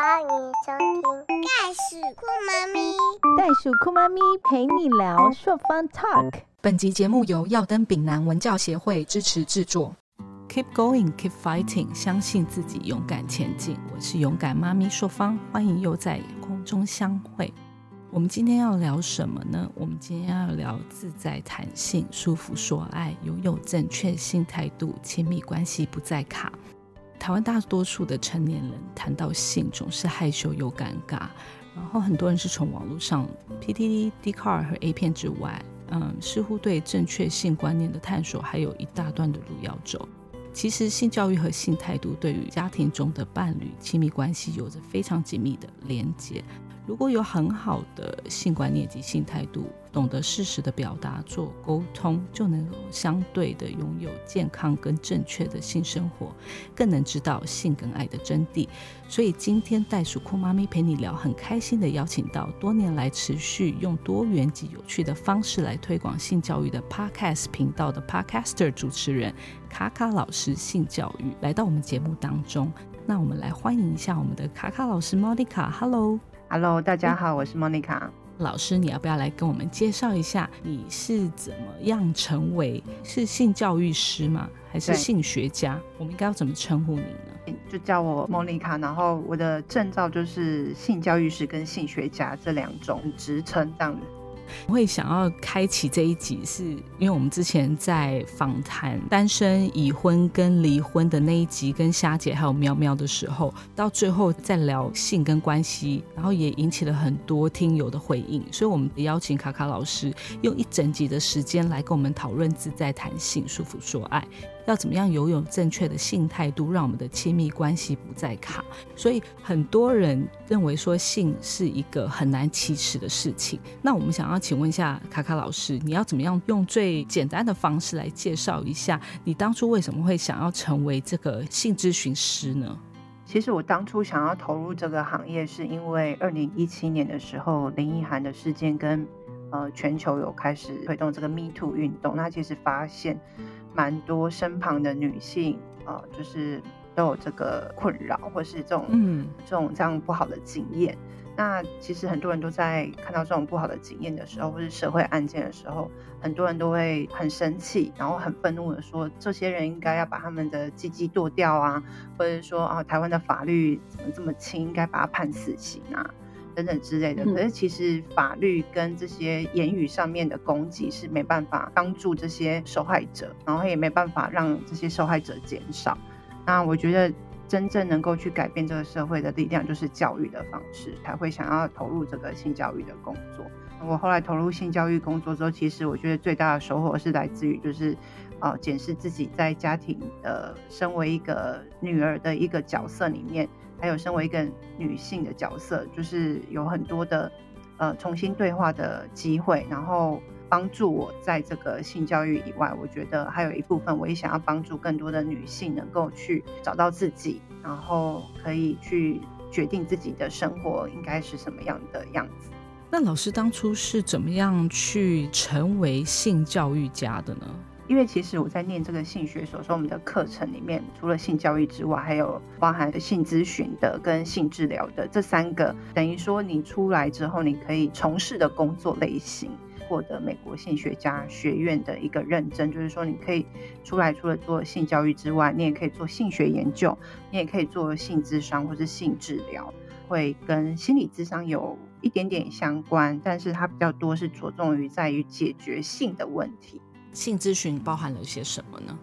欢迎收听《袋鼠酷妈咪》。袋鼠酷妈咪陪你聊朔方 Talk。本集节目由耀登丙南文教协会支持制作。Keep going, keep fighting，相信自己，勇敢前进。我是勇敢妈咪朔方，欢迎又在空中相会。我们今天要聊什么呢？我们今天要聊自在弹性、舒服说爱、拥有正确性态度、亲密关系不再卡。台湾大多数的成年人谈到性总是害羞又尴尬，然后很多人是从网络上 PTT、d c a r 和 A 片之外，嗯，似乎对正确性观念的探索还有一大段的路要走。其实性教育和性态度对于家庭中的伴侣亲密关系有着非常紧密的连结。如果有很好的性观念及性态度，懂得适时的表达、做沟通，就能够相对的拥有健康跟正确的性生活，更能知道性跟爱的真谛。所以今天袋鼠酷妈咪陪你聊，很开心的邀请到多年来持续用多元及有趣的方式来推广性教育的 Podcast 频道的 Podcaster 主持人卡卡老师性教育来到我们节目当中。那我们来欢迎一下我们的卡卡老师 Monica，Hello。Hello，大家好，我是 Monica 老师。你要不要来跟我们介绍一下，你是怎么样成为是性教育师吗？还是性学家？我们应该要怎么称呼你呢？就叫我 Monica，然后我的证照就是性教育师跟性学家这两种职称这样子。会想要开启这一集，是因为我们之前在访谈单身、已婚跟离婚的那一集，跟虾姐还有喵喵的时候，到最后在聊性跟关系，然后也引起了很多听友的回应，所以我们邀请卡卡老师用一整集的时间来跟我们讨论自在谈性、舒服说爱。要怎么样游泳正确的性态度，让我们的亲密关系不再卡？所以很多人认为说性是一个很难启齿的事情。那我们想要请问一下卡卡老师，你要怎么样用最简单的方式来介绍一下你当初为什么会想要成为这个性咨询师呢？其实我当初想要投入这个行业，是因为二零一七年的时候林奕涵的事件跟呃全球有开始推动这个 Me Too 运动，那其实发现。蛮多身旁的女性啊，就是都有这个困扰，或是这种嗯这种这样不好的经验。那其实很多人都在看到这种不好的经验的时候，或是社会案件的时候，很多人都会很生气，然后很愤怒的说，这些人应该要把他们的鸡鸡剁掉啊，或者说啊，台湾的法律怎么这么轻，应该把他判死刑啊。等等之类的，可是其实法律跟这些言语上面的攻击是没办法帮助这些受害者，然后也没办法让这些受害者减少。那我觉得真正能够去改变这个社会的力量，就是教育的方式，才会想要投入这个性教育的工作。我后来投入性教育工作之后，其实我觉得最大的收获是来自于就是，呃，检视自己在家庭的身为一个女儿的一个角色里面。还有身为一个女性的角色，就是有很多的呃重新对话的机会，然后帮助我在这个性教育以外，我觉得还有一部分我也想要帮助更多的女性能够去找到自己，然后可以去决定自己的生活应该是什么样的样子。那老师当初是怎么样去成为性教育家的呢？因为其实我在念这个性学所说，我们的课程里面除了性教育之外，还有包含性咨询的跟性治疗的这三个，等于说你出来之后，你可以从事的工作类型，获得美国性学家学院的一个认证，就是说你可以出来除了做性教育之外，你也可以做性学研究，你也可以做性智商或是性治疗，会跟心理智商有一点点相关，但是它比较多是着重于在于解决性的问题。性咨询包含了些什么呢？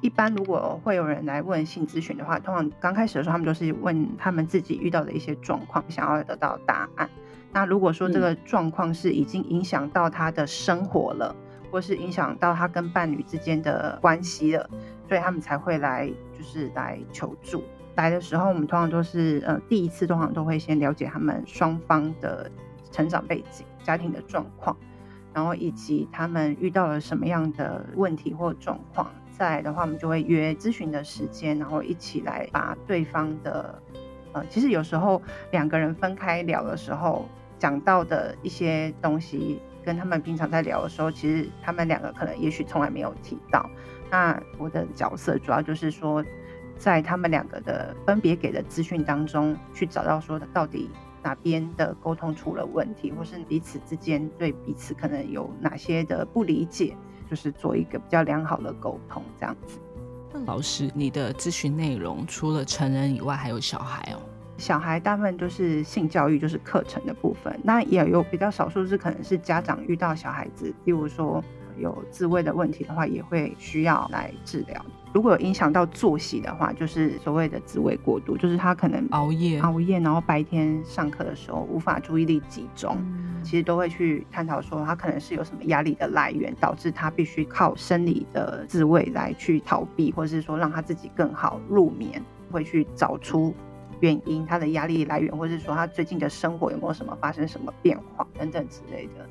一般如果会有人来问性咨询的话，通常刚开始的时候，他们都是问他们自己遇到的一些状况，想要得到答案。那如果说这个状况是已经影响到他的生活了，或是影响到他跟伴侣之间的关系了，所以他们才会来，就是来求助。来的时候，我们通常都是呃第一次，通常都会先了解他们双方的成长背景、家庭的状况。然后以及他们遇到了什么样的问题或状况，再来的话，我们就会约咨询的时间，然后一起来把对方的，呃，其实有时候两个人分开聊的时候，讲到的一些东西，跟他们平常在聊的时候，其实他们两个可能也许从来没有提到。那我的角色主要就是说，在他们两个的分别给的资讯当中去找到说到底哪边的沟通出了问题，或是彼此之间对彼此可能有哪些的不理解，就是做一个比较良好的沟通这样子。那老师，你的咨询内容除了成人以外，还有小孩哦？小孩大部分就是性教育，就是课程的部分。那也有比较少数是可能是家长遇到小孩子，例如说有自慰的问题的话，也会需要来治疗。如果有影响到作息的话，就是所谓的自慰过度，就是他可能熬夜，熬夜，然后白天上课的时候无法注意力集中，其实都会去探讨说他可能是有什么压力的来源，导致他必须靠生理的自慰来去逃避，或者是说让他自己更好入眠，会去找出原因，他的压力来源，或者是说他最近的生活有没有什么发生什么变化等等之类的。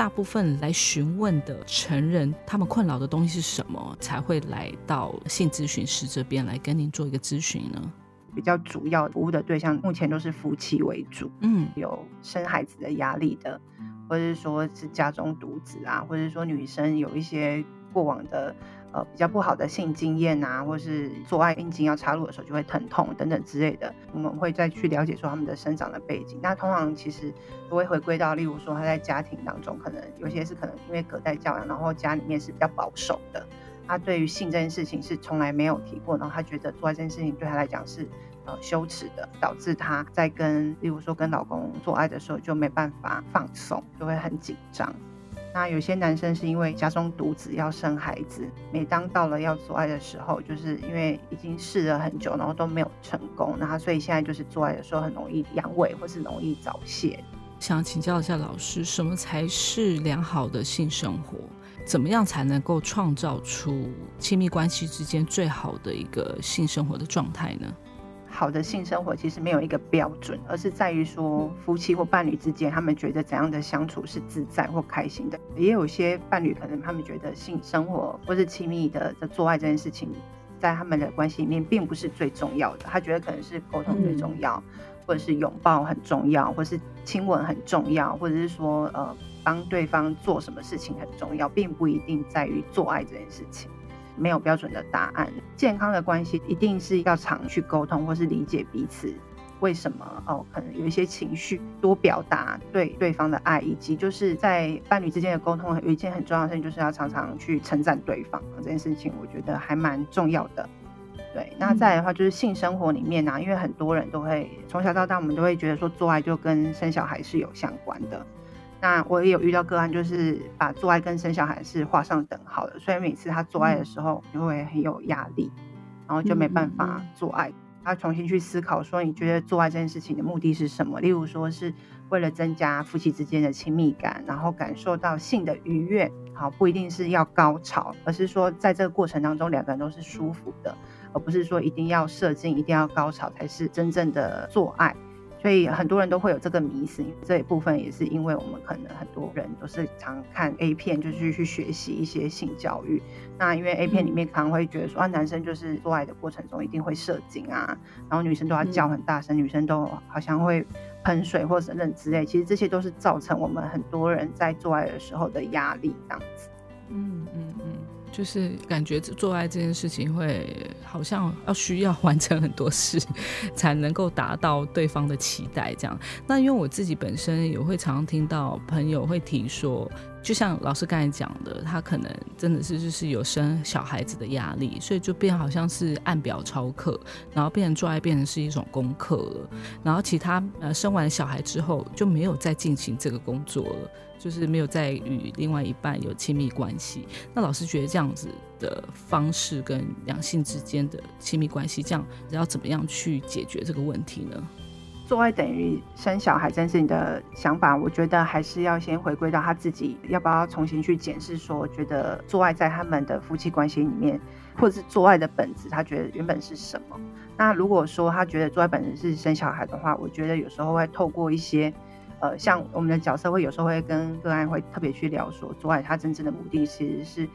大部分来询问的成人，他们困扰的东西是什么，才会来到性咨询师这边来跟您做一个咨询呢？比较主要服务的对象目前都是夫妻为主，嗯，有生孩子的压力的，或者是说是家中独子啊，或者是说女生有一些过往的。呃，比较不好的性经验啊，或是做爱阴茎要插入的时候就会疼痛等等之类的，我们会再去了解说他们的生长的背景。那通常其实都会回归到，例如说他在家庭当中，可能有些是可能因为隔代教养，然后家里面是比较保守的，他对于性这件事情是从来没有提过，然后他觉得做爱这件事情对他来讲是呃羞耻的，导致他在跟例如说跟老公做爱的时候就没办法放松，就会很紧张。那有些男生是因为家中独子要生孩子，每当到了要做爱的时候，就是因为已经试了很久，然后都没有成功，那所以现在就是做爱的时候很容易阳痿或是容易早泄。想请教一下老师，什么才是良好的性生活？怎么样才能够创造出亲密关系之间最好的一个性生活的状态呢？好的性生活其实没有一个标准，而是在于说夫妻或伴侣之间，他们觉得怎样的相处是自在或开心的。也有些伴侣可能他们觉得性生活或是亲密的的做爱这件事情，在他们的关系里面并不是最重要的。他觉得可能是沟通最重要，或者是拥抱很重要，或是亲吻很重要，或者是说呃帮对方做什么事情很重要，并不一定在于做爱这件事情。没有标准的答案。健康的关系一定是要常去沟通，或是理解彼此为什么哦，可能有一些情绪，多表达对对方的爱，以及就是在伴侣之间的沟通，有一件很重要的事情，就是要常常去称赞对方。这件事情我觉得还蛮重要的。对，那再来的话就是性生活里面呢，因为很多人都会从小到大，我们都会觉得说做爱就跟生小孩是有相关的。那我也有遇到个案，就是把做爱跟生小孩是画上等号的，所以每次他做爱的时候就会很有压力，然后就没办法做爱。他重新去思考说，你觉得做爱这件事情的目的是什么？例如说是为了增加夫妻之间的亲密感，然后感受到性的愉悦，好，不一定是要高潮，而是说在这个过程当中两个人都是舒服的，而不是说一定要射精、一定要高潮才是真正的做爱。所以很多人都会有这个迷思，这一部分也是因为我们可能很多人都是常看 A 片，就是去学习一些性教育。那因为 A 片里面常会觉得说啊，男生就是做爱的过程中一定会射精啊，然后女生都要叫很大声，女生都好像会喷水或者等之类。其实这些都是造成我们很多人在做爱的时候的压力这样子。嗯嗯嗯。就是感觉做爱这件事情会好像要需要完成很多事，才能够达到对方的期待这样。那因为我自己本身也会常常听到朋友会提说。就像老师刚才讲的，他可能真的是就是有生小孩子的压力，所以就变好像是按表超课，然后变成做爱变成是一种功课了。然后其他呃生完小孩之后就没有再进行这个工作了，就是没有再与另外一半有亲密关系。那老师觉得这样子的方式跟两性之间的亲密关系，这样要怎么样去解决这个问题呢？做爱等于生小孩，这件事情的想法，我觉得还是要先回归到他自己，要不要重新去检视，说觉得做爱在他们的夫妻关系里面，或者是做爱的本质，他觉得原本是什么？那如果说他觉得做爱本质是生小孩的话，我觉得有时候会透过一些，呃，像我们的角色会有时候会跟个案会特别去聊说，做爱他真正的目的其实是。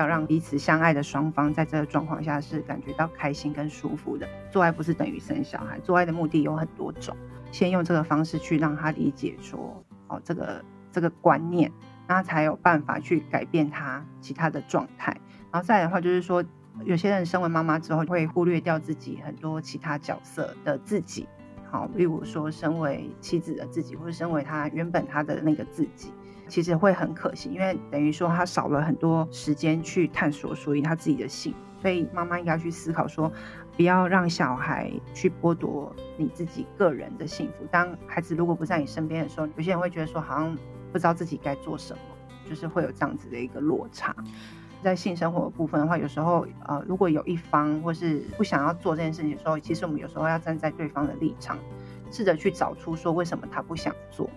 要让彼此相爱的双方在这个状况下是感觉到开心跟舒服的。做爱不是等于生小孩，做爱的目的有很多种。先用这个方式去让他理解说，哦，这个这个观念，那才有办法去改变他其他的状态。然后再来的话就是说，有些人身为妈妈之后，会忽略掉自己很多其他角色的自己，好，例如说身为妻子的自己，或者身为他原本他的那个自己，其实会很可惜，因为等于说他少了很多时间去探索属于他自己的性。所以妈妈应该去思考说，不要让小孩去剥夺你自己个人的幸福。当孩子如果不在你身边的时候，有些人会觉得说，好像不知道自己该做什么，就是会有这样子的一个落差。在性生活的部分的话，有时候呃，如果有一方或是不想要做这件事情的时候，其实我们有时候要站在对方的立场，试着去找出说为什么他不想做。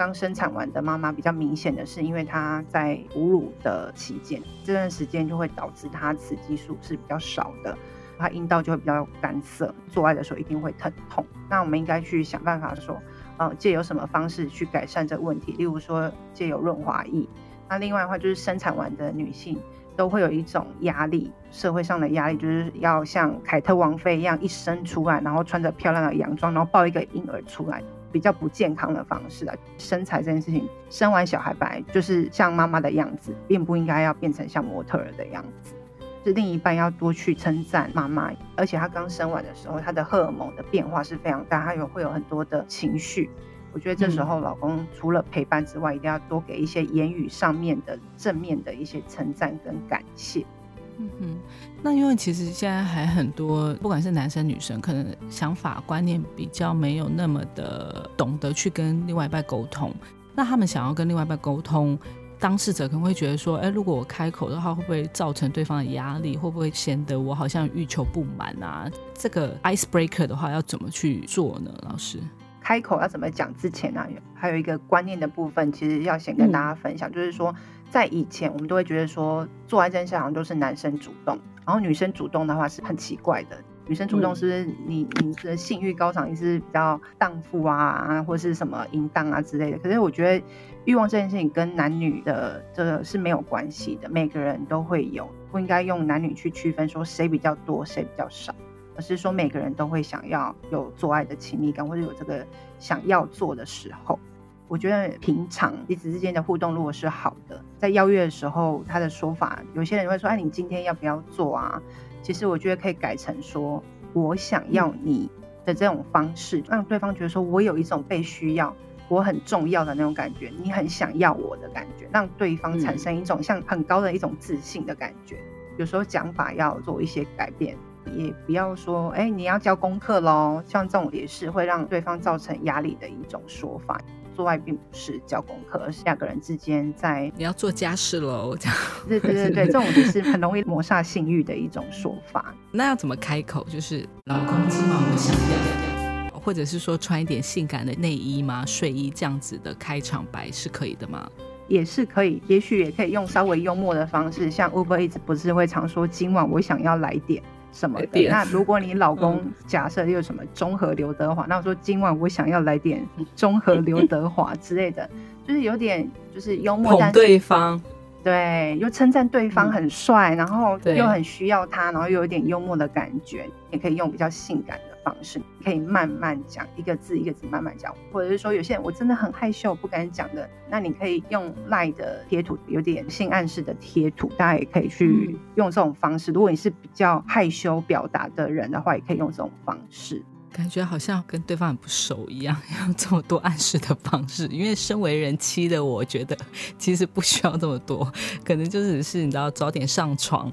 刚生产完的妈妈比较明显的是，因为她在哺乳的期间，这段时间就会导致她雌激素是比较少的，她阴道就会比较干涩，做爱的时候一定会疼痛。那我们应该去想办法说，呃，借有什么方式去改善这个问题？例如说借有润滑液。那另外的话就是生产完的女性。都会有一种压力，社会上的压力，就是要像凯特王妃一样一生出来，然后穿着漂亮的洋装，然后抱一个婴儿出来，比较不健康的方式啊。身材这件事情，生完小孩本来就是像妈妈的样子，并不应该要变成像模特儿的样子。是另一半要多去称赞妈妈，而且她刚生完的时候，她的荷尔蒙的变化是非常大，她有会有很多的情绪。我觉得这时候老公除了陪伴之外，一定要多给一些言语上面的正面的一些称赞跟感谢。嗯哼，那因为其实现在还很多，不管是男生女生，可能想法观念比较没有那么的懂得去跟另外一半沟通。那他们想要跟另外一半沟通，当事者可能会觉得说，哎，如果我开口的话，会不会造成对方的压力？会不会显得我好像欲求不满啊？这个 ice breaker 的话，要怎么去做呢？老师？开口要怎么讲之前呢？还有一个观念的部分，其实要先跟大家分享，就是说，在以前我们都会觉得说，做爱这件事好像都是男生主动，然后女生主动的话是很奇怪的。女生主动是不是你你的性欲高涨，你是比较荡妇啊，或是什么淫荡啊之类的？可是我觉得欲望这件事情跟男女的这个是没有关系的，每个人都会有，不应该用男女去区分说谁比较多，谁比较少。而是说每个人都会想要有做爱的亲密感，或者有这个想要做的时候。我觉得平常彼此之间的互动如果是好的，在邀约的时候，他的说法，有些人会说：“哎，你今天要不要做啊？”其实我觉得可以改成说：“我想要你的这种方式，让对方觉得说我有一种被需要，我很重要的那种感觉，你很想要我的感觉，让对方产生一种像很高的一种自信的感觉。有时候讲法要做一些改变。也不要说，哎，你要交功课喽。像这种也是会让对方造成压力的一种说法。做爱并不是教功课，而是两个人之间在你要做家事喽。这样，对对对对，这种就是很容易抹杀性欲的一种说法。那要怎么开口？就是老公今晚我想要，或者是说穿一点性感的内衣吗？睡衣这样子的开场白是可以的吗？也是可以，也许也可以用稍微幽默的方式，像 Uber 一直不是会常说今晚我想要来点。什么的？那如果你老公假设又什么中和刘德华，那我说今晚我想要来点中和刘德华之类的，就是有点就是幽默，但对方。对又称赞对方很帅，然后又很需要他，然后又有点幽默的感觉，也可以用比较性感的。方式可以慢慢讲，一个字一个字慢慢讲，或者是说有些人我真的很害羞不敢讲的，那你可以用赖的贴图，有点性暗示的贴图，大家也可以去用这种方式。如果你是比较害羞表达的人的话，也可以用这种方式。感觉好像跟对方很不熟一样，要这么多暗示的方式。因为身为人妻的，我觉得其实不需要这么多，可能就只是你知道早点上床。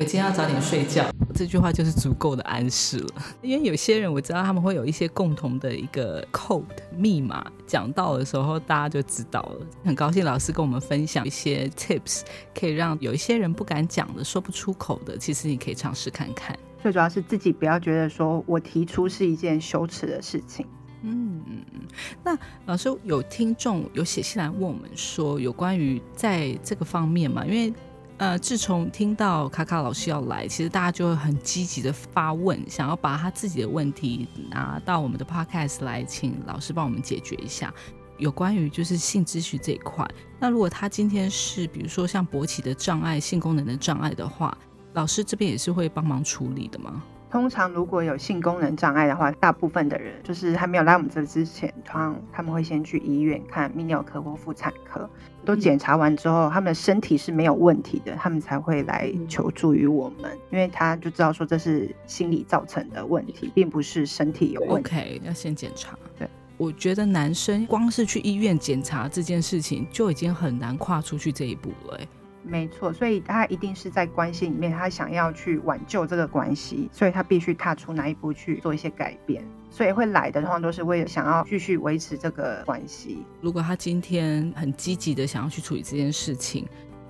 我今天要早点睡觉，这句话就是足够的暗示了。因为有些人我知道他们会有一些共同的一个 code 密码，讲到的时候大家就知道了。很高兴老师跟我们分享一些 tips，可以让有一些人不敢讲的、说不出口的，其实你可以尝试看看。最主要是自己不要觉得说我提出是一件羞耻的事情。嗯嗯嗯。那老师有听众有写信来问我们说，有关于在这个方面嘛？因为呃，自从听到卡卡老师要来，其实大家就会很积极的发问，想要把他自己的问题拿到我们的 podcast 来，请老师帮我们解决一下有关于就是性咨询这一块。那如果他今天是比如说像勃起的障碍、性功能的障碍的话，老师这边也是会帮忙处理的吗？通常如果有性功能障碍的话，大部分的人就是还没有来我们这之前，通常他们会先去医院看泌尿科或妇产科，都检查完之后，他们的身体是没有问题的，他们才会来求助于我们，因为他就知道说这是心理造成的问题，并不是身体有问题。OK，要先检查。对，我觉得男生光是去医院检查这件事情就已经很难跨出去这一步了。没错，所以他一定是在关系里面，他想要去挽救这个关系，所以他必须踏出那一步去做一些改变。所以会来的通常都是为了想要继续维持这个关系。如果他今天很积极的想要去处理这件事情，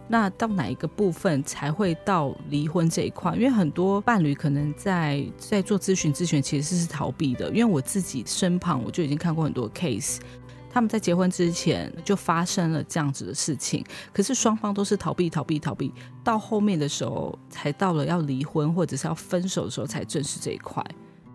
那到哪一个部分才会到离婚这一块？因为很多伴侣可能在在做咨询咨询其实是逃避的，因为我自己身旁我就已经看过很多 case。他们在结婚之前就发生了这样子的事情，可是双方都是逃避、逃避、逃避，到后面的时候才到了要离婚或者是要分手的时候才正视这一块。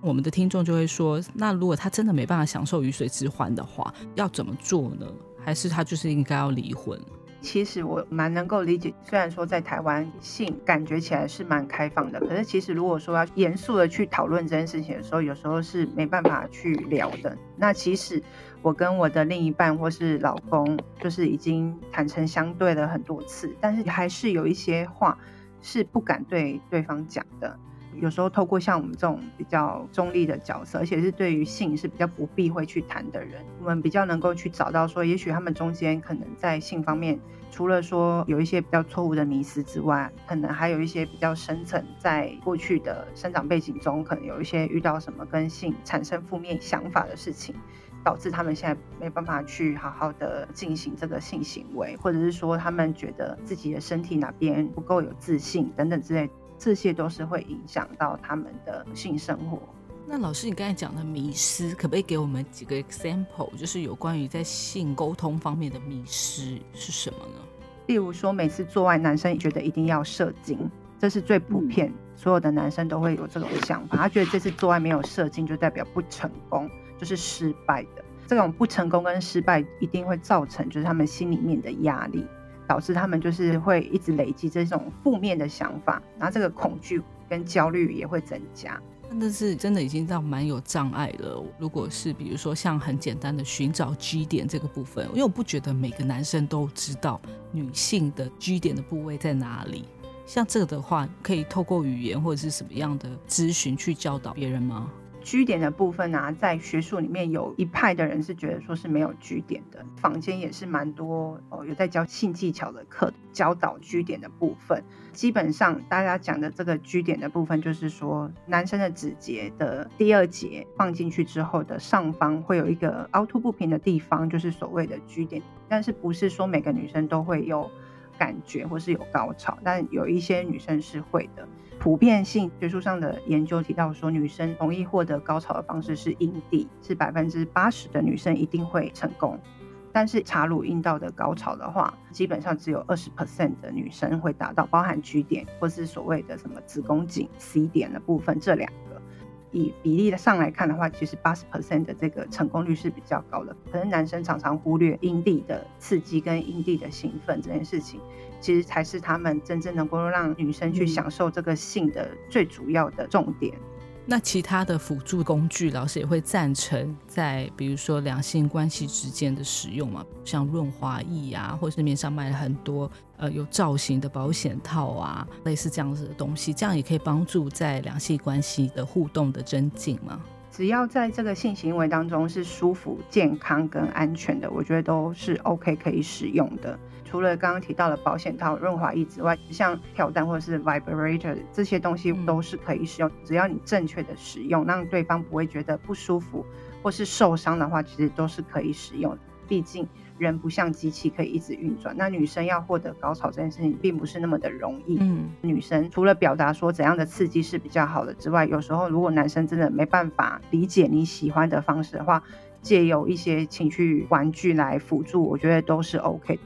我们的听众就会说：那如果他真的没办法享受鱼水之欢的话，要怎么做呢？还是他就是应该要离婚？其实我蛮能够理解，虽然说在台湾性感觉起来是蛮开放的，可是其实如果说要严肃的去讨论这件事情的时候，有时候是没办法去聊的。那其实我跟我的另一半或是老公，就是已经坦诚相对了很多次，但是还是有一些话是不敢对对方讲的。有时候透过像我们这种比较中立的角色，而且是对于性是比较不避讳去谈的人，我们比较能够去找到说，也许他们中间可能在性方面，除了说有一些比较错误的迷思之外，可能还有一些比较深层，在过去的生长背景中，可能有一些遇到什么跟性产生负面想法的事情，导致他们现在没办法去好好的进行这个性行为，或者是说他们觉得自己的身体哪边不够有自信等等之类。这些都是会影响到他们的性生活。那老师，你刚才讲的迷失，可不可以给我们几个 example，就是有关于在性沟通方面的迷失是什么呢？例如说，每次做爱，男生觉得一定要射精，这是最普遍，所有的男生都会有这种想法，他觉得这次做爱没有射精就代表不成功，就是失败的。这种不成功跟失败一定会造成就是他们心里面的压力。导致他们就是会一直累积这种负面的想法，然后这个恐惧跟焦虑也会增加。那是真的已经到蛮有障碍了。如果是比如说像很简单的寻找 G 点这个部分，因为我不觉得每个男生都知道女性的 G 点的部位在哪里。像这个的话，可以透过语言或者是什么样的咨询去教导别人吗？居点的部分呢，在学术里面有一派的人是觉得说是没有居点的，坊间也是蛮多哦，有在教性技巧的课，教导居点的部分。基本上大家讲的这个居点的部分，就是说男生的指节的第二节放进去之后的上方会有一个凹凸不平的地方，就是所谓的居点。但是不是说每个女生都会有感觉或是有高潮，但有一些女生是会的。普遍性学术上的研究提到说，女生容易获得高潮的方式是阴蒂，是百分之八十的女生一定会成功。但是插入阴道的高潮的话，基本上只有二十 percent 的女生会达到，包含 G 点或是所谓的什么子宫颈 C 点的部分这两。以比例的上来看的话，其实八十 percent 的这个成功率是比较高的。可能男生常常忽略阴蒂的刺激跟阴蒂的兴奋这件事情。其实才是他们真正能够让女生去享受这个性的最主要的重点。那其他的辅助工具，老师也会赞成在比如说两性关系之间的使用嘛，像润滑液啊，或市面上卖了很多呃有造型的保险套啊，类似这样子的东西，这样也可以帮助在两性关系的互动的增进吗？只要在这个性行为当中是舒服、健康跟安全的，我觉得都是 OK 可以使用的。除了刚刚提到的保险套、润滑液之外，像跳蛋或者是 vibrator 这些东西都是可以使用。只要你正确的使用，让对方不会觉得不舒服或是受伤的话，其实都是可以使用。毕竟人不像机器可以一直运转。那女生要获得高潮这件事情，并不是那么的容易。嗯，女生除了表达说怎样的刺激是比较好的之外，有时候如果男生真的没办法理解你喜欢的方式的话，借由一些情趣玩具来辅助，我觉得都是 OK。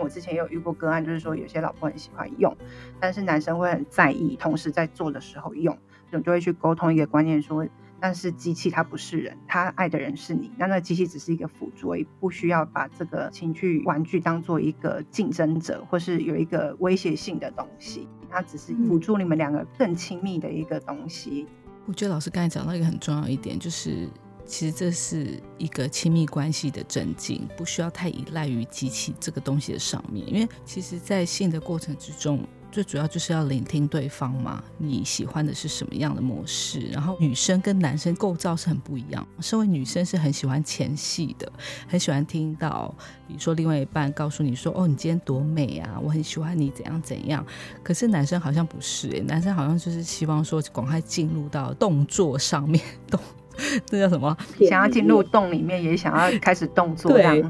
我之前有遇过个案，就是说有些老婆很喜欢用，但是男生会很在意，同时在做的时候用，我就会去沟通一个观念，说，但是机器它不是人，它爱的人是你，那那个机器只是一个辅助，不需要把这个情趣玩具当做一个竞争者，或是有一个威胁性的东西，它只是辅助你们两个更亲密的一个东西。我觉得老师刚才讲到一个很重要一点，就是其实这是一个亲密关系的增进，不需要太依赖于机器这个东西的上面，因为其实，在性的过程之中。最主要就是要聆听对方嘛，你喜欢的是什么样的模式？然后女生跟男生构造是很不一样。身为女生是很喜欢前戏的，很喜欢听到，比如说另外一半告诉你说：“哦，你今天多美啊，我很喜欢你怎样怎样。”可是男生好像不是，诶，男生好像就是希望说赶快进入到动作上面，动，这叫什么？想要进入洞里面，也想要开始动作。对。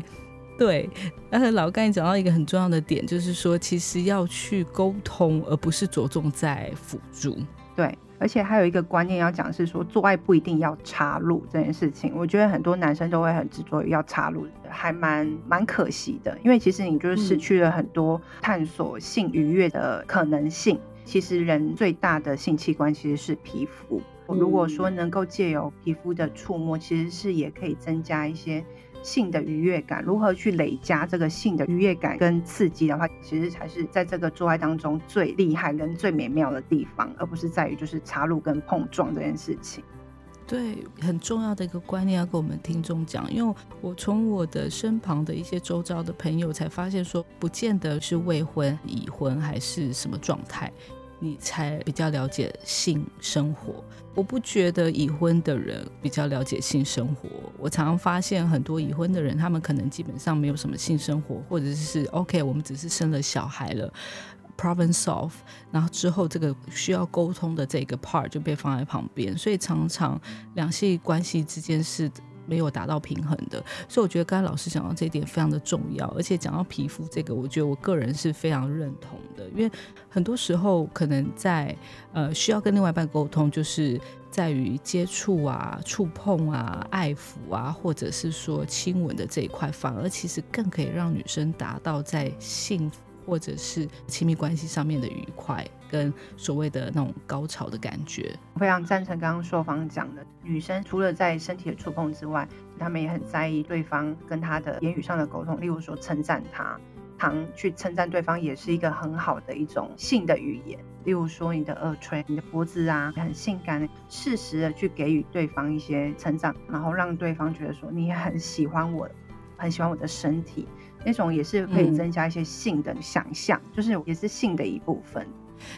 对，而且老刚才讲到一个很重要的点，就是说其实要去沟通，而不是着重在辅助。对，而且还有一个观念要讲是说，做爱不一定要插入这件事情。我觉得很多男生都会很执着于要插入，还蛮蛮可惜的。因为其实你就是失去了很多探索性愉悦的可能性。其实人最大的性器官其实是皮肤。如果说能够借由皮肤的触摸，其实是也可以增加一些。性的愉悦感，如何去累加这个性的愉悦感跟刺激的话，其实才是在这个做爱当中最厉害跟最美妙的地方，而不是在于就是插入跟碰撞这件事情。对，很重要的一个观念要跟我们听众讲，因为我从我的身旁的一些周遭的朋友才发现，说不见得是未婚、已婚还是什么状态。你才比较了解性生活。我不觉得已婚的人比较了解性生活。我常常发现很多已婚的人，他们可能基本上没有什么性生活，或者是 OK，我们只是生了小孩了，problem solve，然后之后这个需要沟通的这个 part 就被放在旁边，所以常常两性关系之间是。没有达到平衡的，所以我觉得刚才老师讲到这一点非常的重要，而且讲到皮肤这个，我觉得我个人是非常认同的，因为很多时候可能在呃需要跟另外一半沟通，就是在于接触啊、触碰啊、爱抚啊，或者是说亲吻的这一块，反而其实更可以让女生达到在幸福。或者是亲密关系上面的愉快，跟所谓的那种高潮的感觉，非常赞成刚刚硕方讲的。女生除了在身体的触碰之外，她们也很在意对方跟她的言语上的沟通，例如说称赞她，常去称赞对方也是一个很好的一种性的语言。例如说你的耳垂、你的脖子啊，很性感，适时的去给予对方一些成长，然后让对方觉得说你很喜欢我，很喜欢我的身体。那种也是可以增加一些性的想象，就是也是性的一部分。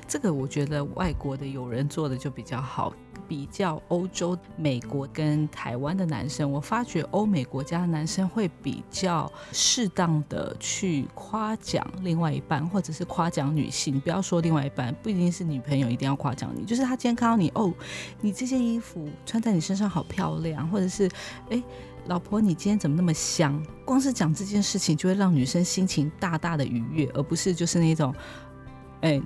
这个我觉得外国的友人做的就比较好，比较欧洲、美国跟台湾的男生，我发觉欧美国家的男生会比较适当的去夸奖另外一半，或者是夸奖女性。不要说另外一半，不一定是女朋友一定要夸奖你，就是他今天看到你哦，你这件衣服穿在你身上好漂亮，或者是哎。老婆，你今天怎么那么香？光是讲这件事情，就会让女生心情大大的愉悦，而不是就是那种，哎，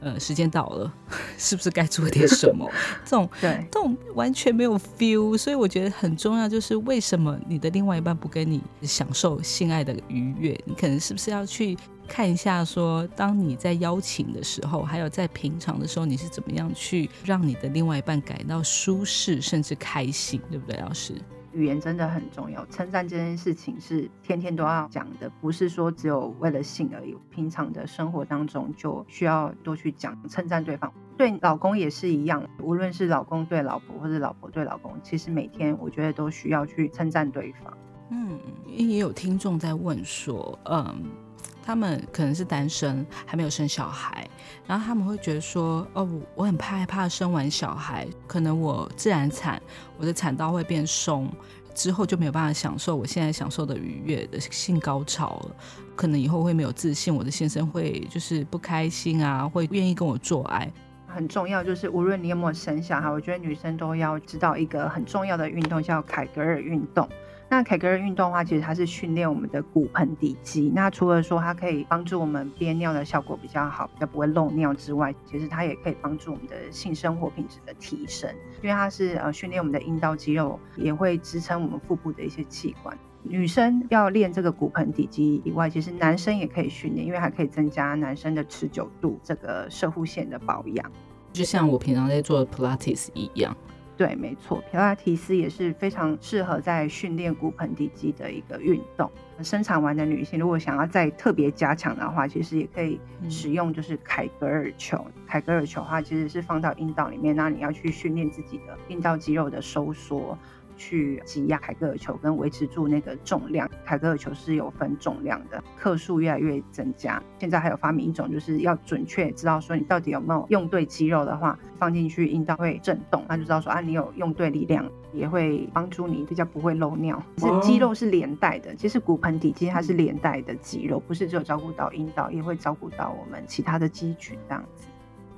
呃，时间到了，是不是该做点什么？这种对，这种完全没有 feel。所以我觉得很重要，就是为什么你的另外一半不跟你享受性爱的愉悦？你可能是不是要去看一下，说当你在邀请的时候，还有在平常的时候，你是怎么样去让你的另外一半感到舒适，甚至开心，对不对，老师？语言真的很重要，称赞这件事情是天天都要讲的，不是说只有为了性而已。平常的生活当中就需要多去讲称赞对方，对老公也是一样。无论是老公对老婆，或者老婆对老公，其实每天我觉得都需要去称赞对方。嗯，也有听众在问说，嗯。他们可能是单身，还没有生小孩，然后他们会觉得说：“哦，我很害怕生完小孩，可能我自然产，我的产道会变松，之后就没有办法享受我现在享受的愉悦的性高潮了。可能以后会没有自信，我的先生会就是不开心啊，会愿意跟我做爱。很重要就是，无论你有没有生小孩，我觉得女生都要知道一个很重要的运动，叫凯格尔运动。”那凯格尔运动的话，其实它是训练我们的骨盆底肌。那除了说它可以帮助我们憋尿的效果比较好，比较不会漏尿之外，其实它也可以帮助我们的性生活品质的提升。因为它是呃训练我们的阴道肌肉，也会支撑我们腹部的一些器官。女生要练这个骨盆底肌以外，其实男生也可以训练，因为还可以增加男生的持久度，这个射护线的保养。就像我平常在做 Pilates 一样。对，没错，皮拉提斯也是非常适合在训练骨盆底肌的一个运动。生产完的女性如果想要再特别加强的话，其实也可以使用就是凯格尔球。凯格尔球的话，其实是放到阴道里面，那你要去训练自己的阴道肌肉的收缩。去挤压凯格尔球跟维持住那个重量，凯格尔球是有分重量的，克数越来越增加。现在还有发明一种，就是要准确知道说你到底有没有用对肌肉的话，放进去阴道会震动，那就知道说啊你有用对力量，也会帮助你比较不会漏尿。是肌肉是连带的，其实骨盆底肌它是连带的肌肉，不是只有照顾到阴道，也会照顾到我们其他的肌群这样子。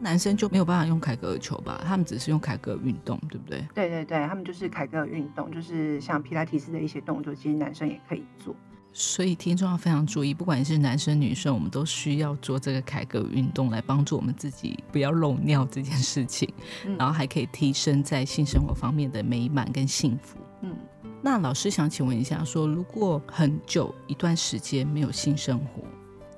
男生就没有办法用凯格尔球吧？他们只是用凯格尔运动，对不对？对对对，他们就是凯格尔运动，就是像皮拉提斯的一些动作，其实男生也可以做。所以听众要非常注意，不管是男生女生，我们都需要做这个凯格尔运动来帮助我们自己不要漏尿这件事情，然后还可以提升在性生活方面的美满跟幸福。嗯，那老师想请问一下，说如果很久一段时间没有性生活？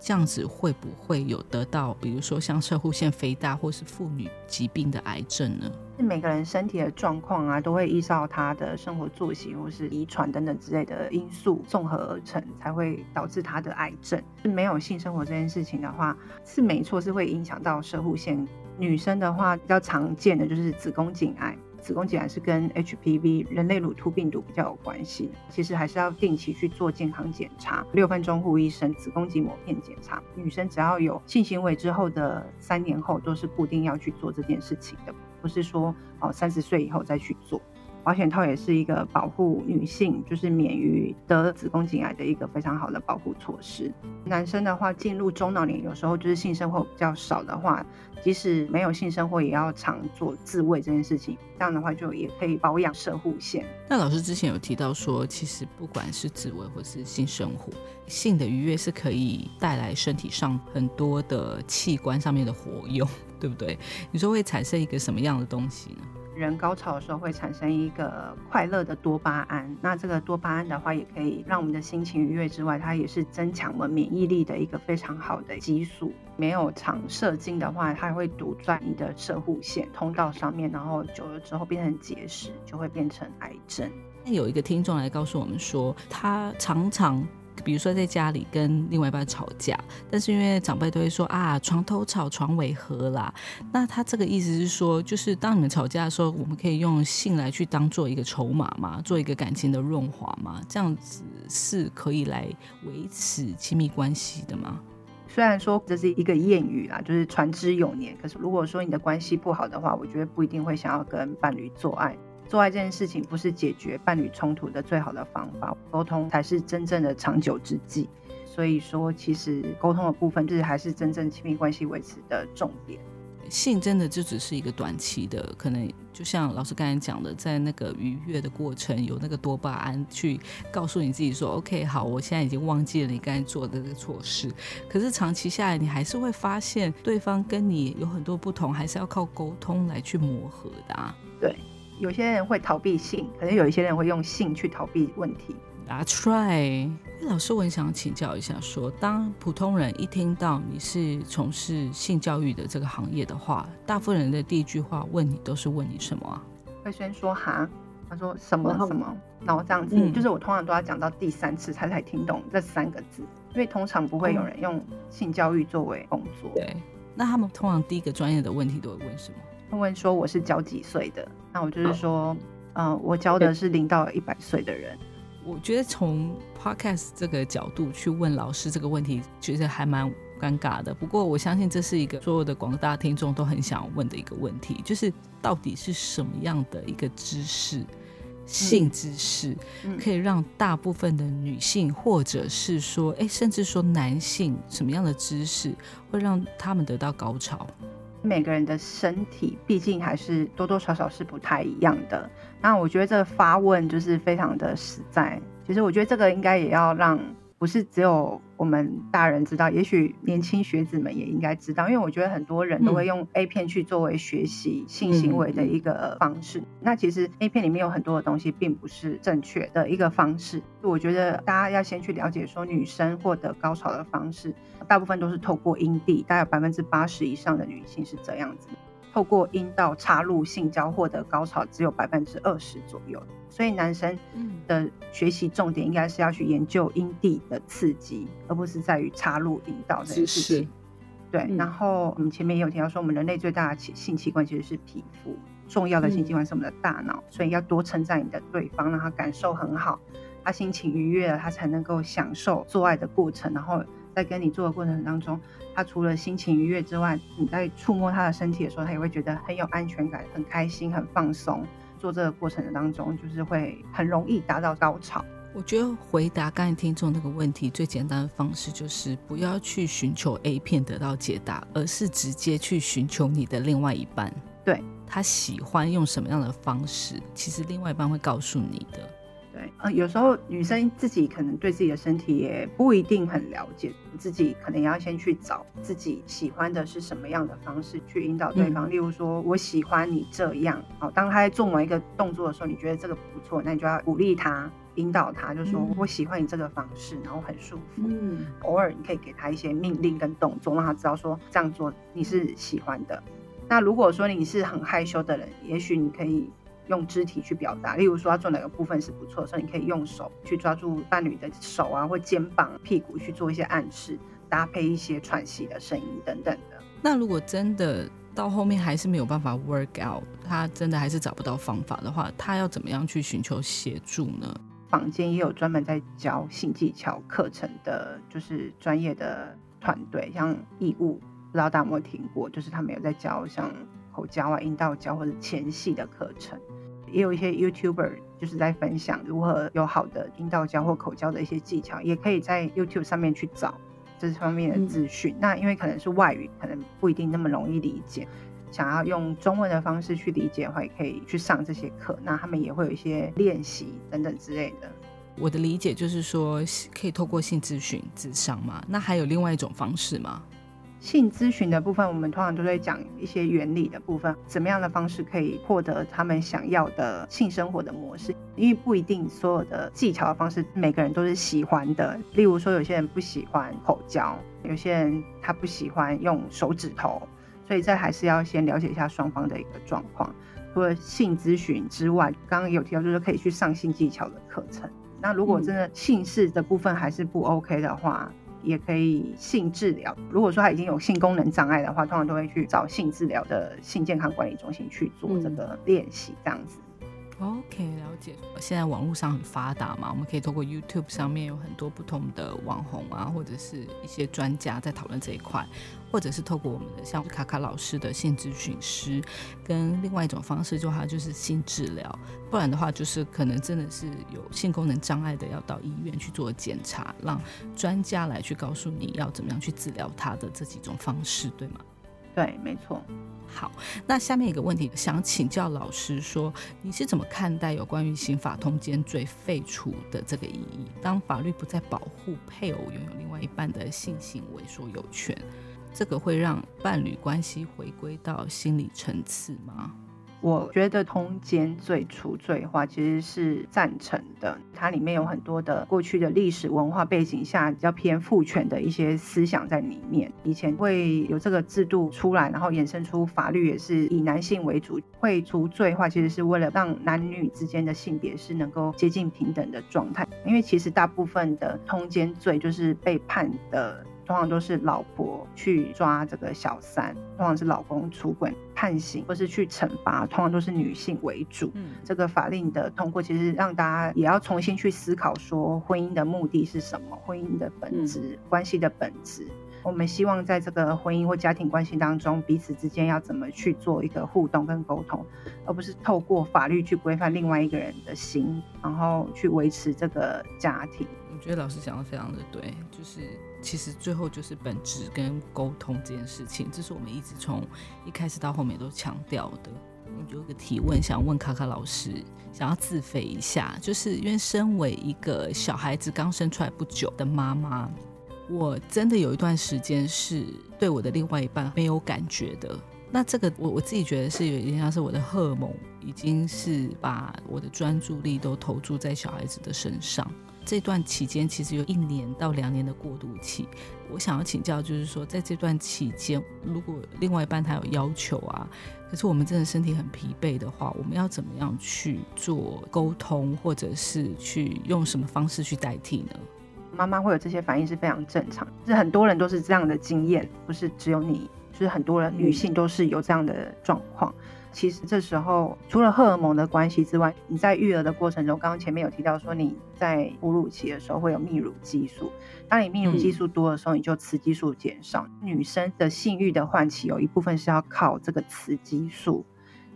这样子会不会有得到，比如说像射护腺肥大或是妇女疾病的癌症呢？是每个人身体的状况啊，都会依照他的生活作息或是遗传等等之类的因素综合而成，才会导致他的癌症。是没有性生活这件事情的话，是没错，是会影响到射护腺。女生的话，比较常见的就是子宫颈癌。子宫颈癌是跟 HPV 人类乳突病毒比较有关系，其实还是要定期去做健康检查，六分钟护医生子宫颈膜片检查。女生只要有性行为之后的三年后，都是固定要去做这件事情的，不是说哦三十岁以后再去做。保险套也是一个保护女性，就是免于得子宫颈癌的一个非常好的保护措施。男生的话，进入中老年，有时候就是性生活比较少的话，即使没有性生活，也要常做自慰这件事情。这样的话，就也可以保养射护腺。那老师之前有提到说，其实不管是自慰或是性生活，性的愉悦是可以带来身体上很多的器官上面的活用，对不对？你说会产生一个什么样的东西呢？人高潮的时候会产生一个快乐的多巴胺，那这个多巴胺的话，也可以让我们的心情愉悦之外，它也是增强我们免疫力的一个非常好的激素。没有常射精的话，它会堵在你的射护腺通道上面，然后久了之后变成结石，就会变成癌症。那有一个听众来告诉我们说，他常常。比如说在家里跟另外一半吵架，但是因为长辈都会说啊，床头吵，床尾和啦。那他这个意思是说，就是当你们吵架的时候，我们可以用性来去当做一个筹码嘛，做一个感情的润滑嘛，这样子是可以来维持亲密关系的吗？虽然说这是一个谚语啦，就是传之有年，可是如果说你的关系不好的话，我觉得不一定会想要跟伴侣做爱。做爱这件事情不是解决伴侣冲突的最好的方法，沟通才是真正的长久之计。所以说，其实沟通的部分就是还是真正亲密关系维持的重点。性真的就只是一个短期的，可能就像老师刚才讲的，在那个愉悦的过程，有那个多巴胺去告诉你自己说：“OK，好，我现在已经忘记了你刚才做的这个错事。”可是长期下来，你还是会发现对方跟你有很多不同，还是要靠沟通来去磨合的啊。对。有些人会逃避性，可能有一些人会用性去逃避问题。That's right。老师，我很想请教一下，说当普通人一听到你是从事性教育的这个行业的话，大部分人的第一句话问你都是问你什么啊？会先说哈，他说什么什么，然后这样子，就是我通常都要讲到第三次他才听懂这三个字，因为通常不会有人用性教育作为工作。对，那他们通常第一个专业的问题都会问什么？问说我是教几岁的？那我就是说，嗯，我教的是零到一百岁的人。我觉得从 podcast 这个角度去问老师这个问题，其实还蛮尴尬的。不过我相信这是一个所有的广大听众都很想问的一个问题，就是到底是什么样的一个知识，性知识，可以让大部分的女性，或者是说，哎，甚至说男性，什么样的知识会让他们得到高潮？每个人的身体毕竟还是多多少少是不太一样的。那我觉得这个发问就是非常的实在。其实我觉得这个应该也要让。不是只有我们大人知道，也许年轻学子们也应该知道，因为我觉得很多人都会用 A 片去作为学习性行为的一个方式。那其实 A 片里面有很多的东西并不是正确的一个方式。我觉得大家要先去了解，说女生获得高潮的方式，大部分都是透过阴蒂，大概有百分之八十以上的女性是这样子。透过阴道插入性交获得高潮只有百分之二十左右，所以男生的学习重点应该是要去研究阴蒂的刺激，而不是在于插入阴道这件事情。对，然后我们前面也有提到说，我们人类最大的性器官其实是皮肤，重要的性器官是我们的大脑，所以要多称赞你的对方，让他感受很好，他心情愉悦了，他才能够享受做爱的过程，然后在跟你做的过程当中。他除了心情愉悦之外，你在触摸他的身体的时候，他也会觉得很有安全感、很开心、很放松。做这个过程的当中，就是会很容易达到高潮。我觉得回答刚才听众那个问题最简单的方式，就是不要去寻求 A 片得到解答，而是直接去寻求你的另外一半。对他喜欢用什么样的方式，其实另外一半会告诉你的。对，呃，有时候女生自己可能对自己的身体也不一定很了解，自己可能要先去找自己喜欢的是什么样的方式去引导对方。例如说，我喜欢你这样，好，当他在做某一个动作的时候，你觉得这个不错，那你就要鼓励他，引导他，就说我喜欢你这个方式，然后很舒服。嗯，偶尔你可以给他一些命令跟动作，让他知道说这样做你是喜欢的。那如果说你是很害羞的人，也许你可以。用肢体去表达，例如说他做哪个部分是不错，所以你可以用手去抓住伴侣的手啊，或肩膀、屁股去做一些暗示，搭配一些喘息的声音等等的。那如果真的到后面还是没有办法 work out，他真的还是找不到方法的话，他要怎么样去寻求协助呢？坊间也有专门在教性技巧课程的，就是专业的团队，像义务，不知道大家有没有听过？就是他们有在教像口交啊、阴道交或者前戏的课程。也有一些 YouTuber 就是在分享如何有好的阴道交或口交的一些技巧，也可以在 YouTube 上面去找这方面的资讯。那因为可能是外语，可能不一定那么容易理解，想要用中文的方式去理解的话，也可以去上这些课。那他们也会有一些练习等等之类的。我的理解就是说，可以透过性咨询、智商嘛？那还有另外一种方式吗？性咨询的部分，我们通常都会讲一些原理的部分，怎么样的方式可以获得他们想要的性生活的模式？因为不一定所有的技巧的方式每个人都是喜欢的。例如说，有些人不喜欢口交，有些人他不喜欢用手指头，所以这还是要先了解一下双方的一个状况。除了性咨询之外，刚刚有提到就是可以去上性技巧的课程。那如果真的性事的部分还是不 OK 的话，也可以性治疗。如果说他已经有性功能障碍的话，通常都会去找性治疗的性健康管理中心去做这个练习，这样子。OK，了解。现在网络上很发达嘛，我们可以透过 YouTube 上面有很多不同的网红啊，或者是一些专家在讨论这一块，或者是透过我们的像卡卡老师的性咨询师，跟另外一种方式，就它就是性治疗。不然的话，就是可能真的是有性功能障碍的，要到医院去做检查，让专家来去告诉你要怎么样去治疗他的这几种方式，对吗？对，没错。好，那下面一个问题想请教老师，说你是怎么看待有关于刑法通奸罪废除的这个意义？当法律不再保护配偶拥有另外一半的性行为所有权，这个会让伴侣关系回归到心理层次吗？我觉得通奸罪除罪化其实是赞成的，它里面有很多的过去的历史文化背景下比较偏父权的一些思想在里面。以前会有这个制度出来，然后衍生出法律也是以男性为主，会除罪化其实是为了让男女之间的性别是能够接近平等的状态。因为其实大部分的通奸罪就是被判的。通常都是老婆去抓这个小三，通常是老公出轨判刑，或是去惩罚，通常都是女性为主。嗯，这个法令的通过，其实让大家也要重新去思考，说婚姻的目的是什么，婚姻的本质，关系的本质。我们希望在这个婚姻或家庭关系当中，彼此之间要怎么去做一个互动跟沟通，而不是透过法律去规范另外一个人的心，然后去维持这个家庭。我觉得老师讲的非常的对，就是其实最后就是本质跟沟通这件事情，这是我们一直从一开始到后面都强调的。我有个提问想问卡卡老师，想要自费一下，就是因为身为一个小孩子刚生出来不久的妈妈，我真的有一段时间是对我的另外一半没有感觉的。那这个我我自己觉得是有一点像是我的荷尔蒙已经是把我的专注力都投注在小孩子的身上。这段期间其实有一年到两年的过渡期。我想要请教，就是说在这段期间，如果另外一半他有要求啊，可是我们真的身体很疲惫的话，我们要怎么样去做沟通，或者是去用什么方式去代替呢？妈妈会有这些反应是非常正常，是很多人都是这样的经验，不是只有你，就是很多人女性都是有这样的状况。其实这时候除了荷尔蒙的关系之外，你在育儿的过程中，刚刚前面有提到说你在哺乳期的时候会有泌乳激素，当你泌乳激素多的时候，你就雌激素减少。女生的性欲的唤起有一部分是要靠这个雌激素，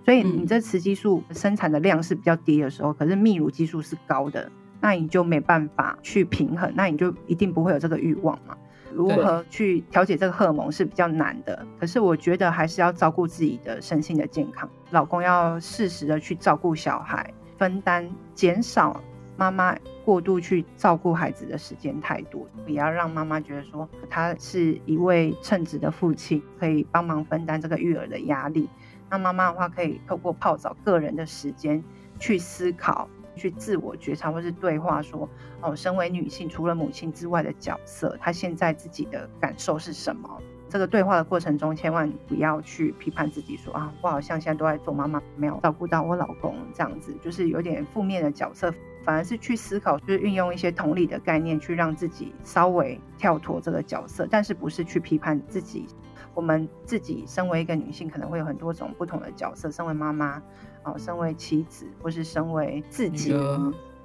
所以你这雌激素生产的量是比较低的时候，可是泌乳激素是高的，那你就没办法去平衡，那你就一定不会有这个欲望嘛。如何去调节这个荷尔蒙是比较难的，可是我觉得还是要照顾自己的身心的健康。老公要适时的去照顾小孩，分担减少妈妈过度去照顾孩子的时间太多，也要让妈妈觉得说他是一位称职的父亲，可以帮忙分担这个育儿的压力。那妈妈的话可以透过泡澡个人的时间去思考。去自我觉察，或是对话，说哦，身为女性，除了母亲之外的角色，她现在自己的感受是什么？这个对话的过程中，千万不要去批判自己，说啊，我好像现在都在做妈妈，没有照顾到我老公，这样子就是有点负面的角色，反而是去思考，就是运用一些同理的概念，去让自己稍微跳脱这个角色，但是不是去批判自己。我们自己身为一个女性，可能会有很多种不同的角色，身为妈妈。哦，身为妻子，或是身为自己，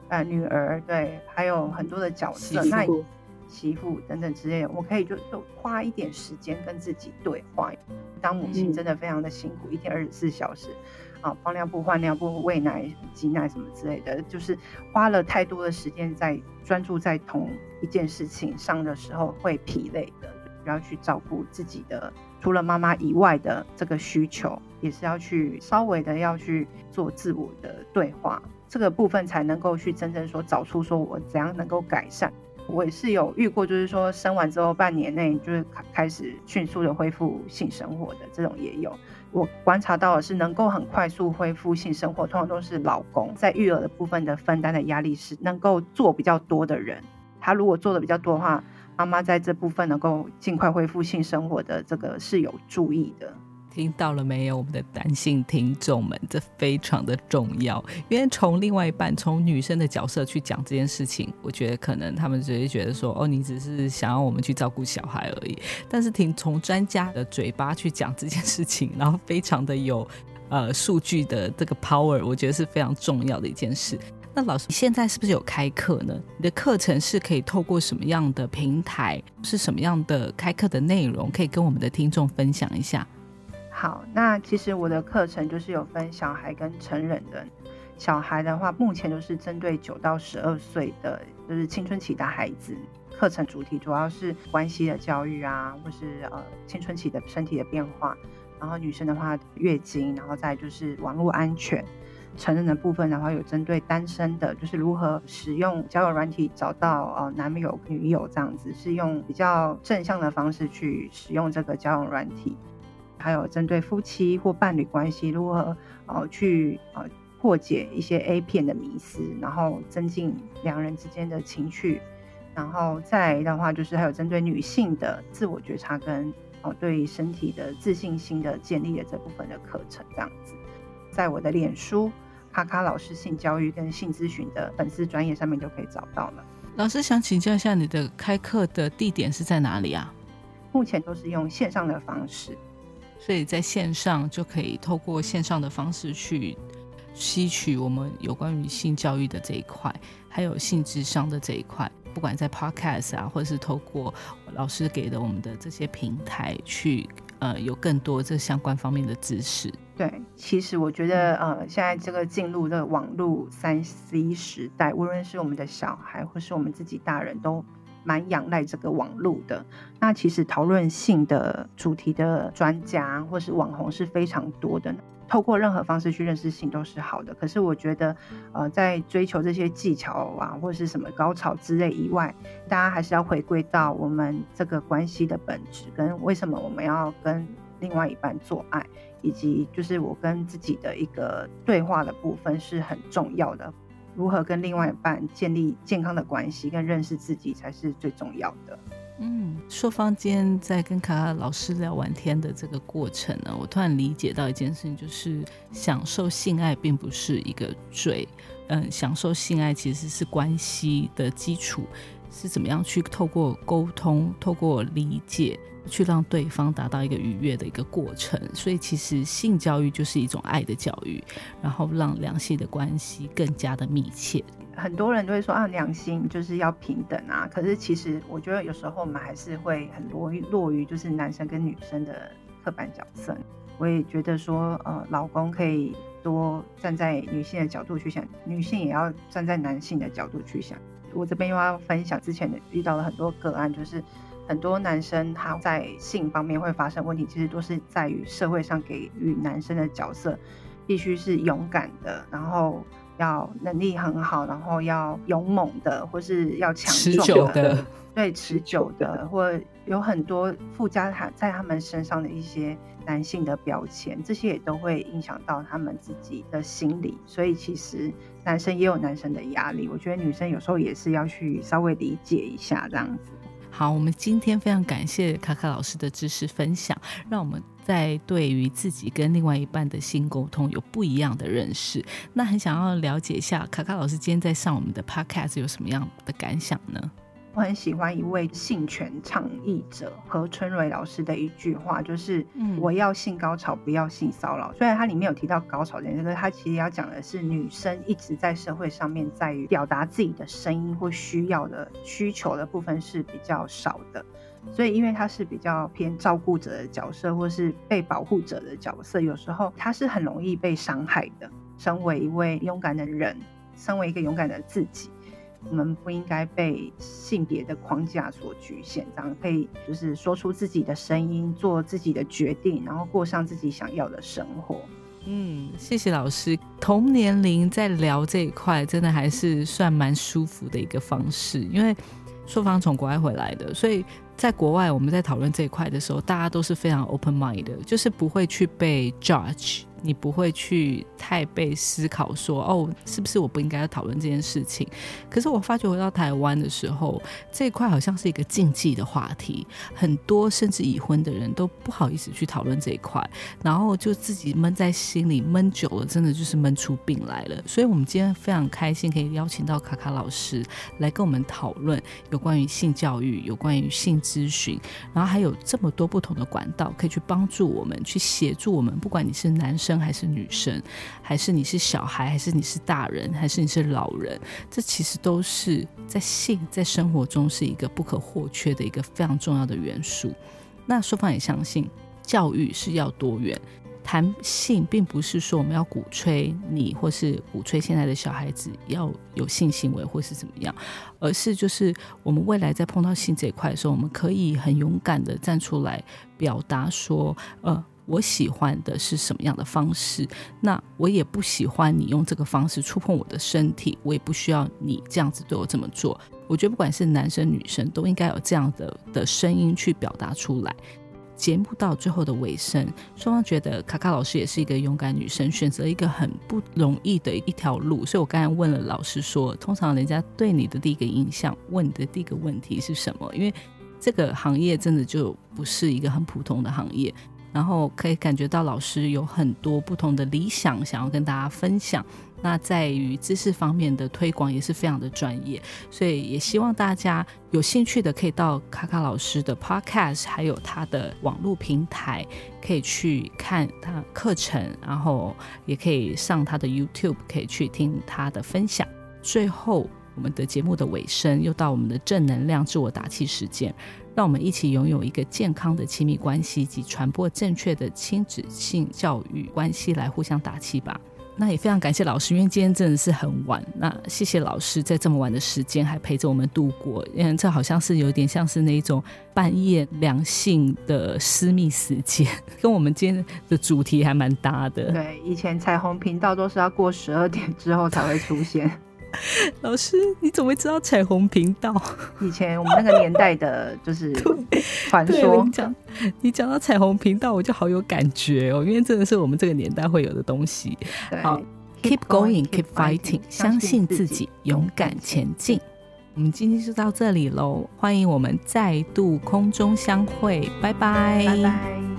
呃，女儿，对，还有很多的角色，那媳妇等等之类的，我可以就就花一点时间跟自己对话。当母亲真的非常的辛苦，一天二十四小时，啊，放尿布、换尿布、喂奶、挤奶什么之类的，就是花了太多的时间在专注在同一件事情上的时候，会疲累的。然后去照顾自己的，除了妈妈以外的这个需求，也是要去稍微的要去做自我的对话，这个部分才能够去真正说找出说我怎样能够改善。我也是有遇过，就是说生完之后半年内就是开始迅速的恢复性生活的这种也有。我观察到的是，能够很快速恢复性生活，通常都是老公在育儿的部分的分担的压力是能够做比较多的人。他如果做的比较多的话。妈妈在这部分能够尽快恢复性生活的这个是有注意的，听到了没有，我们的男性听众们，这非常的重要。因为从另外一半，从女生的角色去讲这件事情，我觉得可能他们只是觉得说，哦，你只是想要我们去照顾小孩而已。但是听从专家的嘴巴去讲这件事情，然后非常的有 呃数据的这个 power，我觉得是非常重要的一件事。那老师你现在是不是有开课呢？你的课程是可以透过什么样的平台？是什么样的开课的内容？可以跟我们的听众分享一下。好，那其实我的课程就是有分小孩跟成人的。小孩的话，目前都是针对九到十二岁的，就是青春期的孩子。课程主题主要是关系的教育啊，或是呃青春期的身体的变化。然后女生的话，月经，然后再就是网络安全。成人的部分的话，有针对单身的，就是如何使用交友软体找到呃男友女友这样子，是用比较正向的方式去使用这个交友软体。还有针对夫妻或伴侣关系，如何呃去呃破解一些 A 片的迷思，然后增进两人之间的情趣。然后再来的话，就是还有针对女性的自我觉察跟哦对身体的自信心的建立的这部分的课程这样子。在我的脸书卡卡老师性教育跟性咨询的粉丝专业上面就可以找到了。老师想请教一下，你的开课的地点是在哪里啊？目前都是用线上的方式，所以在线上就可以透过线上的方式去吸取我们有关于性教育的这一块，还有性智商的这一块，不管在 Podcast 啊，或者是透过老师给的我们的这些平台去。呃，有更多这相关方面的知识。对，其实我觉得，呃，现在这个进入的网络三 C 时代，无论是我们的小孩，或是我们自己大人都蛮仰赖这个网络的。那其实讨论性的主题的专家或是网红是非常多的。透过任何方式去认识性都是好的，可是我觉得，呃，在追求这些技巧啊，或是什么高潮之类以外，大家还是要回归到我们这个关系的本质，跟为什么我们要跟另外一半做爱，以及就是我跟自己的一个对话的部分是很重要的。如何跟另外一半建立健康的关系，跟认识自己才是最重要的。嗯，朔方今天在跟卡卡老师聊完天的这个过程呢，我突然理解到一件事情，就是享受性爱并不是一个罪，嗯，享受性爱其实是关系的基础，是怎么样去透过沟通、透过理解，去让对方达到一个愉悦的一个过程。所以其实性教育就是一种爱的教育，然后让两性的关系更加的密切。很多人都会说啊，良心就是要平等啊。可是其实我觉得有时候我们还是会很落于落于就是男生跟女生的刻板角色。我也觉得说，呃，老公可以多站在女性的角度去想，女性也要站在男性的角度去想。我这边又要分享之前的遇到了很多个案，就是很多男生他在性方面会发生问题，其实都是在于社会上给予男生的角色必须是勇敢的，然后。要能力很好，然后要勇猛的，或是要强壮的，对，持久的，或有很多附加他在他们身上的一些男性的标签，这些也都会影响到他们自己的心理。所以其实男生也有男生的压力，我觉得女生有时候也是要去稍微理解一下这样子。好，我们今天非常感谢卡卡老师的知识分享，让我们在对于自己跟另外一半的性沟通有不一样的认识。那很想要了解一下，卡卡老师今天在上我们的 podcast 有什么样的感想呢？我很喜欢一位性权倡议者何春蕊老师的一句话，就是“我要性高潮，不要性骚扰”。虽然它里面有提到高潮这件事，它其实要讲的是女生一直在社会上面在于表达自己的声音或需要的需求的部分是比较少的。所以，因为他是比较偏照顾者的角色，或是被保护者的角色，有时候他是很容易被伤害的。身为一位勇敢的人，身为一个勇敢的自己。我们不应该被性别的框架所局限，这样可以就是说出自己的声音，做自己的决定，然后过上自己想要的生活。嗯，谢谢老师。同年龄在聊这一块，真的还是算蛮舒服的一个方式，因为硕方从国外回来的，所以在国外我们在讨论这一块的时候，大家都是非常 open mind 的，就是不会去被 judge。你不会去太被思考说哦，是不是我不应该要讨论这件事情？可是我发觉回到台湾的时候，这一块好像是一个禁忌的话题，很多甚至已婚的人都不好意思去讨论这一块，然后就自己闷在心里闷久了，真的就是闷出病来了。所以，我们今天非常开心可以邀请到卡卡老师来跟我们讨论有关于性教育、有关于性咨询，然后还有这么多不同的管道可以去帮助我们，去协助我们，不管你是男生。生还是女生，还是你是小孩，还是你是大人，还是你是老人，这其实都是在性在生活中是一个不可或缺的一个非常重要的元素。那说方也相信，教育是要多元。谈性，并不是说我们要鼓吹你，或是鼓吹现在的小孩子要有性行为，或是怎么样，而是就是我们未来在碰到性这一块的时候，我们可以很勇敢的站出来表达说，呃。我喜欢的是什么样的方式？那我也不喜欢你用这个方式触碰我的身体，我也不需要你这样子对我这么做。我觉得不管是男生女生，都应该有这样的的声音去表达出来。节目到最后的尾声，双方觉得卡卡老师也是一个勇敢女生，选择一个很不容易的一条路。所以我刚才问了老师说，通常人家对你的第一个印象，问你的第一个问题是什么？因为这个行业真的就不是一个很普通的行业。然后可以感觉到老师有很多不同的理想想要跟大家分享，那在于知识方面的推广也是非常的专业，所以也希望大家有兴趣的可以到卡卡老师的 Podcast，还有他的网络平台，可以去看他课程，然后也可以上他的 YouTube，可以去听他的分享。最后，我们的节目的尾声又到我们的正能量自我打气时间。让我们一起拥有一个健康的亲密关系及传播正确的亲子性教育关系，来互相打气吧。那也非常感谢老师，因为今天真的是很晚。那谢谢老师在这么晚的时间还陪着我们度过。嗯，这好像是有点像是那一种半夜两性的私密时间，跟我们今天的主题还蛮搭的。对，以前彩虹频道都是要过十二点之后才会出现。老师，你怎么会知道彩虹频道？以前我们那个年代的，就是 传说。你讲，你讲到彩虹频道，我就好有感觉哦，因为真的是我们这个年代会有的东西。好，Keep going, keep fighting，相信自己，勇敢前进。我们今天就到这里喽，欢迎我们再度空中相会，拜拜，拜拜。